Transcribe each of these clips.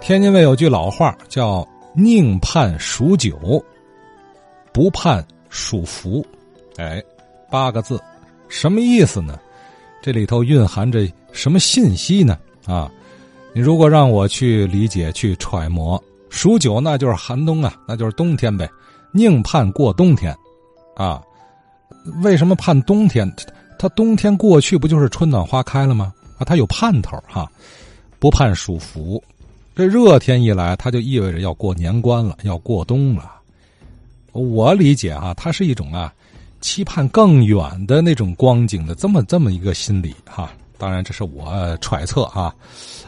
天津卫有句老话叫“宁盼数九，不盼数福”，哎，八个字，什么意思呢？这里头蕴含着什么信息呢？啊，你如果让我去理解、去揣摩，数九那就是寒冬啊，那就是冬天呗。宁盼过冬天，啊，为什么盼冬天？它冬天过去不就是春暖花开了吗？啊，它有盼头哈。不盼暑伏，这热天一来，它就意味着要过年关了，要过冬了。我理解啊，它是一种啊。期盼更远的那种光景的这么这么一个心理哈，当然这是我揣测啊，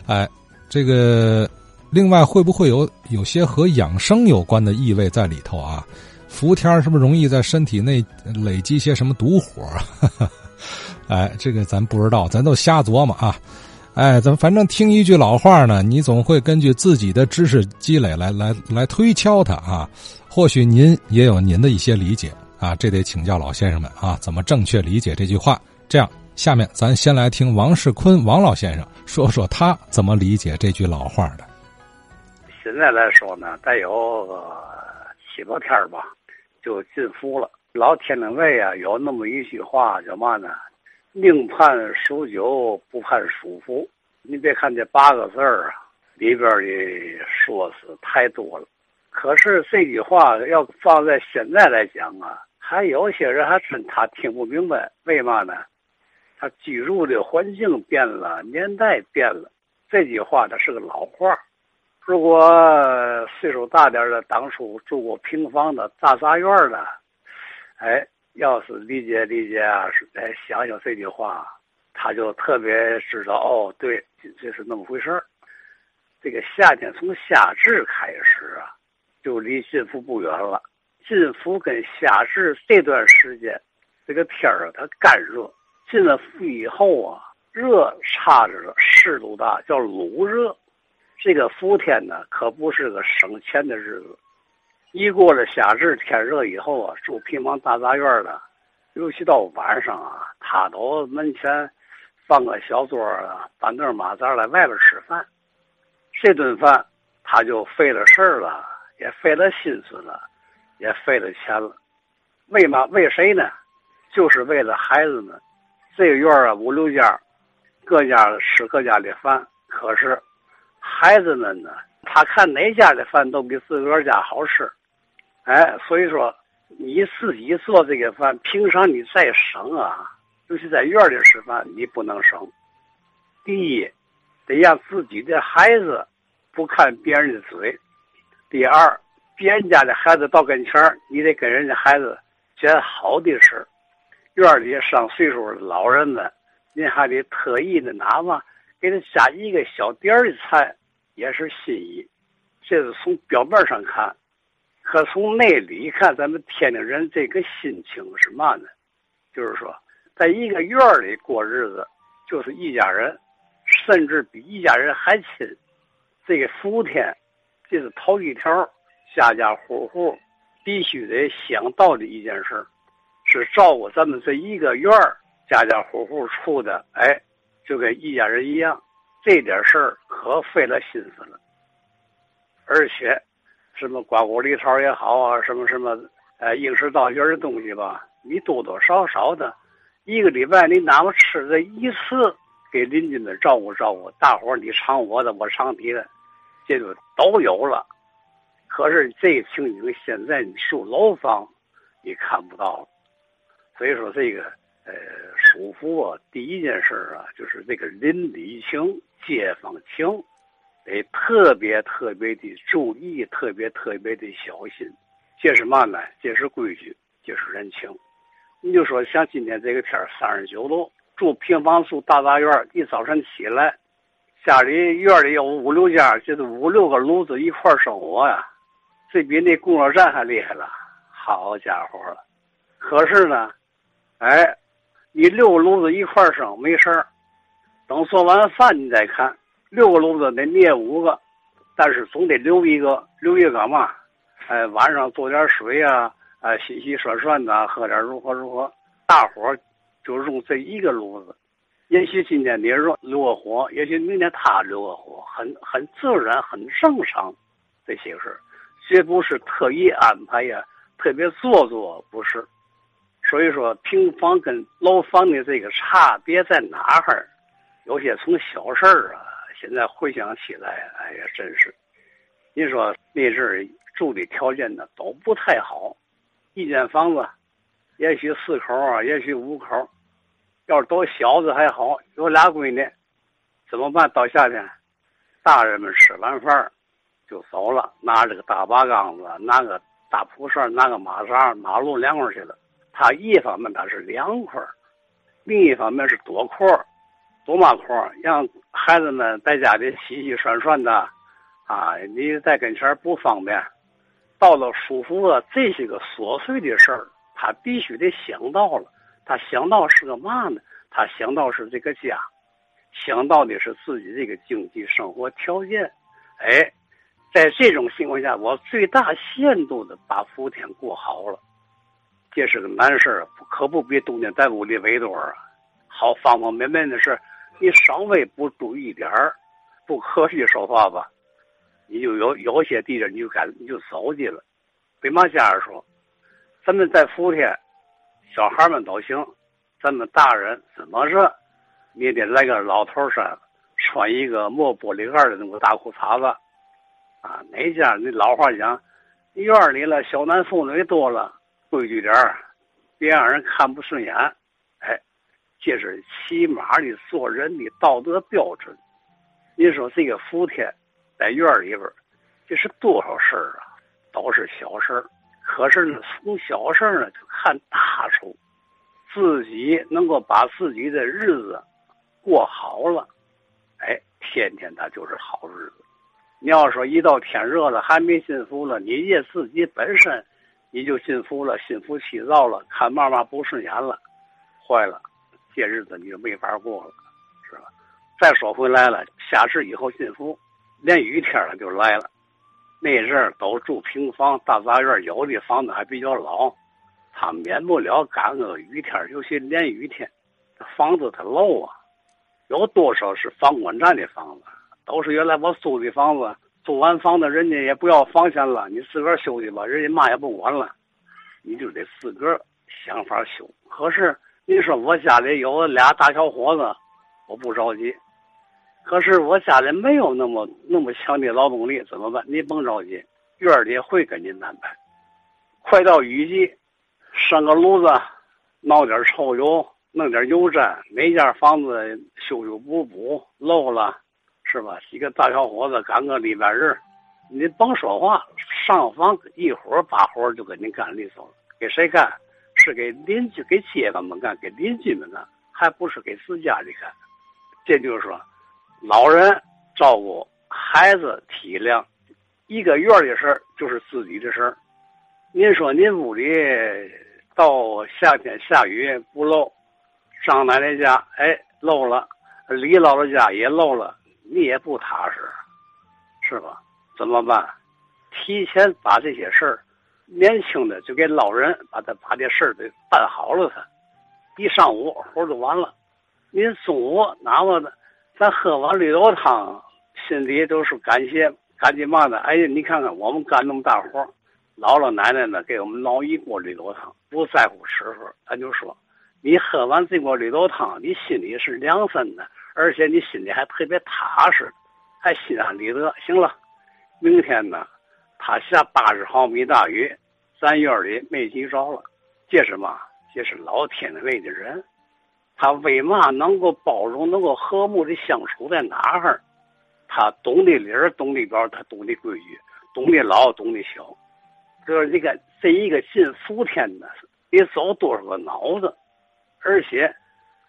哎，这个另外会不会有有些和养生有关的意味在里头啊？伏天是不是容易在身体内累积些什么毒火？哎，这个咱不知道，咱都瞎琢磨啊。哎，咱反正听一句老话呢，你总会根据自己的知识积累来来来推敲它啊。或许您也有您的一些理解。啊，这得请教老先生们啊，怎么正确理解这句话？这样，下面咱先来听王世坤王老先生说说他怎么理解这句老话的。现在来说呢，再有七八天吧，就进伏了。老天津卫啊，有那么一句话叫嘛呢？宁盼数九，不盼数伏。你别看这八个字儿啊，里边的说是太多了。可是这句话要放在现在来讲啊。还有些人还真他听不明白，为嘛呢？他居住的环境变了，年代变了。这句话呢是个老话。如果岁数大点的，当初住过平房的大杂院的，哎，要是理解理解啊，哎，想想这句话，他就特别知道哦，对，这是那么回事儿。这个夏天从夏至开始啊，就离幸福不远了。进伏跟夏至这段时间，这个天儿啊，它干热；进了伏以后啊，热差着湿度大，叫卤热。这个伏天呢，可不是个省钱的日子。一过了夏至，天热以后啊，住平房大杂院的，尤其到晚上啊，他都门前放个小桌啊，板凳马扎在外边吃饭。这顿饭他就费了事儿了，也费了心思了。也费了钱了，为嘛？为谁呢？就是为了孩子们。这个院啊，五六家，各家吃各家的饭。可是孩子们呢，他看哪家的饭都比自个儿家好吃。哎，所以说你自己做这个饭，平常你再省啊，尤其在院里吃饭，你不能省。第一，得让自己的孩子不看别人的嘴。第二。别人家的孩子到跟前儿，你得跟人家孩子讲好的事。院里上岁数的老人们，您还得特意的拿嘛给他加一个小点儿的菜，也是心意。这是从表面上看，可从内里看，咱们天津人这个心情是嘛呢？就是说，在一个院里过日子，就是一家人，甚至比一家人还亲。这个福天，这是头一条。家家户户必须得想到的一件事，是照顾咱们这一个院，家家户户处的，哎，就跟一家人一样。这点事儿可费了心思了。而且，什么瓜果梨桃也好啊，什么什么，哎，应时到节的东西吧，你多多少少的，一个礼拜你哪怕吃这一次，给邻居们照顾照顾，大伙儿你尝我的，我尝你的，这就都有了。可是这情景现在你住楼房，你看不到了。所以说这个呃，舒服啊，第一件事啊，就是这个邻里情、街坊情，得特别特别的注意，特别特别的小心。这是嘛呢？这是规矩，这是人情。你就说像今天这个天三十九度，住平房住大杂院一早晨起来，家里院里有五六家，就是五六个炉子一块生火呀。这比那供热站还厉害了，好家伙了！可是呢，哎，你六个炉子一块生没事儿，等做完饭你再看，六个炉子得灭五个，但是总得留一个，留一个干嘛？哎，晚上做点水啊，啊，洗洗涮涮的，喝点如何如何。大伙儿就用这一个炉子，也许今天你若留个火，也许明天他留个火，很很自然，很正常，这些事绝不是特意安排呀，特别做作，不是。所以说，平房跟楼房的这个差别在哪儿？有些从小事儿啊，现在回想起来，哎呀，真是。你说那阵儿住的条件呢都不太好，一间房子，也许四口啊，也许五口，要是都小子还好，有俩闺女，怎么办？到夏天，大人们吃完饭就走了，拿着个大把缸子，拿个大蒲扇，拿个马扎，马路凉快去了。他一方面他是凉快，另一方面是躲阔躲嘛阔让孩子们在家里洗洗涮涮的，啊，你在跟前不方便。到了舒服了，这些个琐碎的事儿，他必须得想到了。他想到是个嘛呢？他想到是这个家，想到的是自己这个经济生活条件。哎，在这种情况下，我最大限度的把福田过好了。这是个难事儿，可不比冬天在屋里围多啊。好方方面面的事，你稍微不注意点儿，不科学说话吧，你就有有些地方你就敢你就走去了。对嘛家人说，咱们在福田，小孩们都行，咱们大人怎么着，你得来个老头衫，穿一个磨玻璃盖的那个大裤衩子，啊，哪家那老话讲，院里了小男妇女多了。规矩点儿，别让人看不顺眼。哎，这是起码的做人的道德标准。你说这个福田在院里边，这是多少事儿啊？都是小事儿。可是呢，从小事儿呢就看大处，自己能够把自己的日子过好了，哎，天天他就是好日子。你要说一到天热了还没幸福了，你也自己本身。你就心浮了，心浮气躁了，看妈妈不顺眼了，坏了，这日子你就没法过了，是吧？再说回来了，下世以后幸福，连雨天了就来了。那阵儿都住平房大杂院，有的房子还比较老，他免不了赶个雨天，尤其连雨天，房子它漏啊。有多少是房管站的房子？都是原来我租的房子。租完房子，人家也不要房钱了，你自个儿修去吧，人家嘛也不管了，你就得自个儿想法修。可是你说我家里有俩大小伙子，我不着急。可是我家里没有那么那么强的劳动力，怎么办？你甭着急，院里会给您安排。快到雨季，生个炉子，闹点臭油，弄点油毡，每家房子修修补补，漏了。是吧？几个大小伙子赶个礼拜日，你甭说话，上房一会儿把活就给您干利索了。给谁干？是给邻居、给街坊们干，给邻居们干，还不是给自家的干。这就是说，老人照顾孩子体谅，一个院的事儿就是自己的事儿。您说您屋里到夏天下雨不漏，张奶奶家哎漏了，李姥姥家也漏了。你也不踏实，是吧？怎么办？提前把这些事儿，年轻的就给老人把他把这事儿给办好了，他一上午活就完了。您中午哪怕的，咱喝碗绿豆汤，心里都是感谢，感激嘛的。哎呀，你看看我们干那么大活，姥姥奶奶呢给我们熬一锅绿豆汤，不在乎吃喝，咱就说，你喝完这锅绿豆汤，你心里是凉身的。而且你心里还特别踏实，还心安理得。行了，明天呢，他下八十毫米大雨，咱院里没急着了。这是嘛？这是老天为的人，他为嘛能够包容、能够和睦的相处在哪儿？他懂得理儿，懂得表，他懂得规矩，懂得老，懂得小。就是这个这一个进福天的，得走多少个脑子，而且。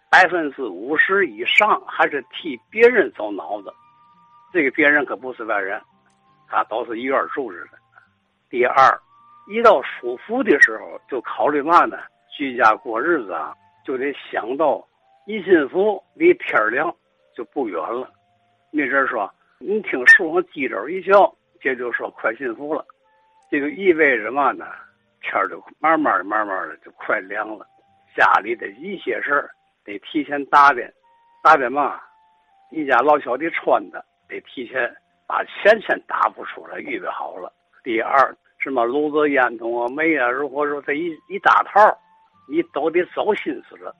百分之五十以上还是替别人走脑子，这个别人可不是外人，他都是一院住着的。第二，一到舒服的时候，就考虑嘛呢？居家过日子啊，就得想到一幸福离天亮就不远了。那阵说，你听树上鸡爪一叫，这就说快幸福了，这就意味着嘛呢？天就慢慢的、慢慢的就快凉了。家里的一些事儿。得提前打点，打点嘛，一家老小的穿的得提前把钱先打不出来，预备好了。第二，什么炉子、烟筒啊、煤啊，如果说这一一大套，你都得走心思了。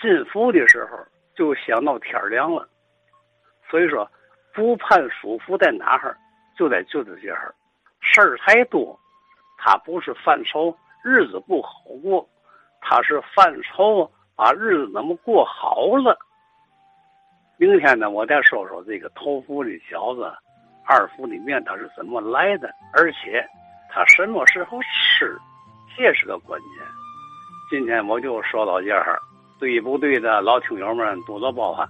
进府的时候就想到天凉了，所以说不盼舒服在哪儿，就在就在这儿，事儿太多，他不是犯愁日子不好过，他是犯愁把日子怎么过好了。明天呢，我再说说这个头伏的饺子，二伏的面它是怎么来的，而且它什么时候吃，这是个关键。今天我就说到这儿，对不对的老听友们多多包涵。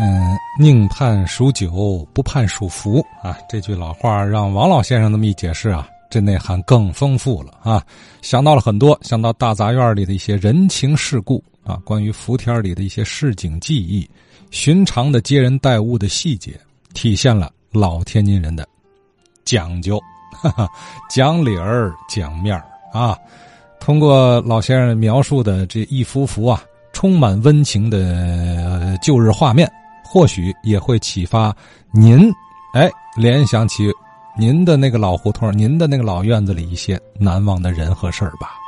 嗯，宁盼数九，不盼数福啊！这句老话让王老先生那么一解释啊。这内涵更丰富了啊！想到了很多，想到大杂院里的一些人情世故啊，关于福天里的一些市井记忆，寻常的接人待物的细节，体现了老天津人的讲究，哈哈，讲理儿讲面儿啊。通过老先生描述的这一幅幅啊，充满温情的旧日画面，或许也会启发您，哎，联想起。您的那个老胡同，您的那个老院子里一些难忘的人和事儿吧。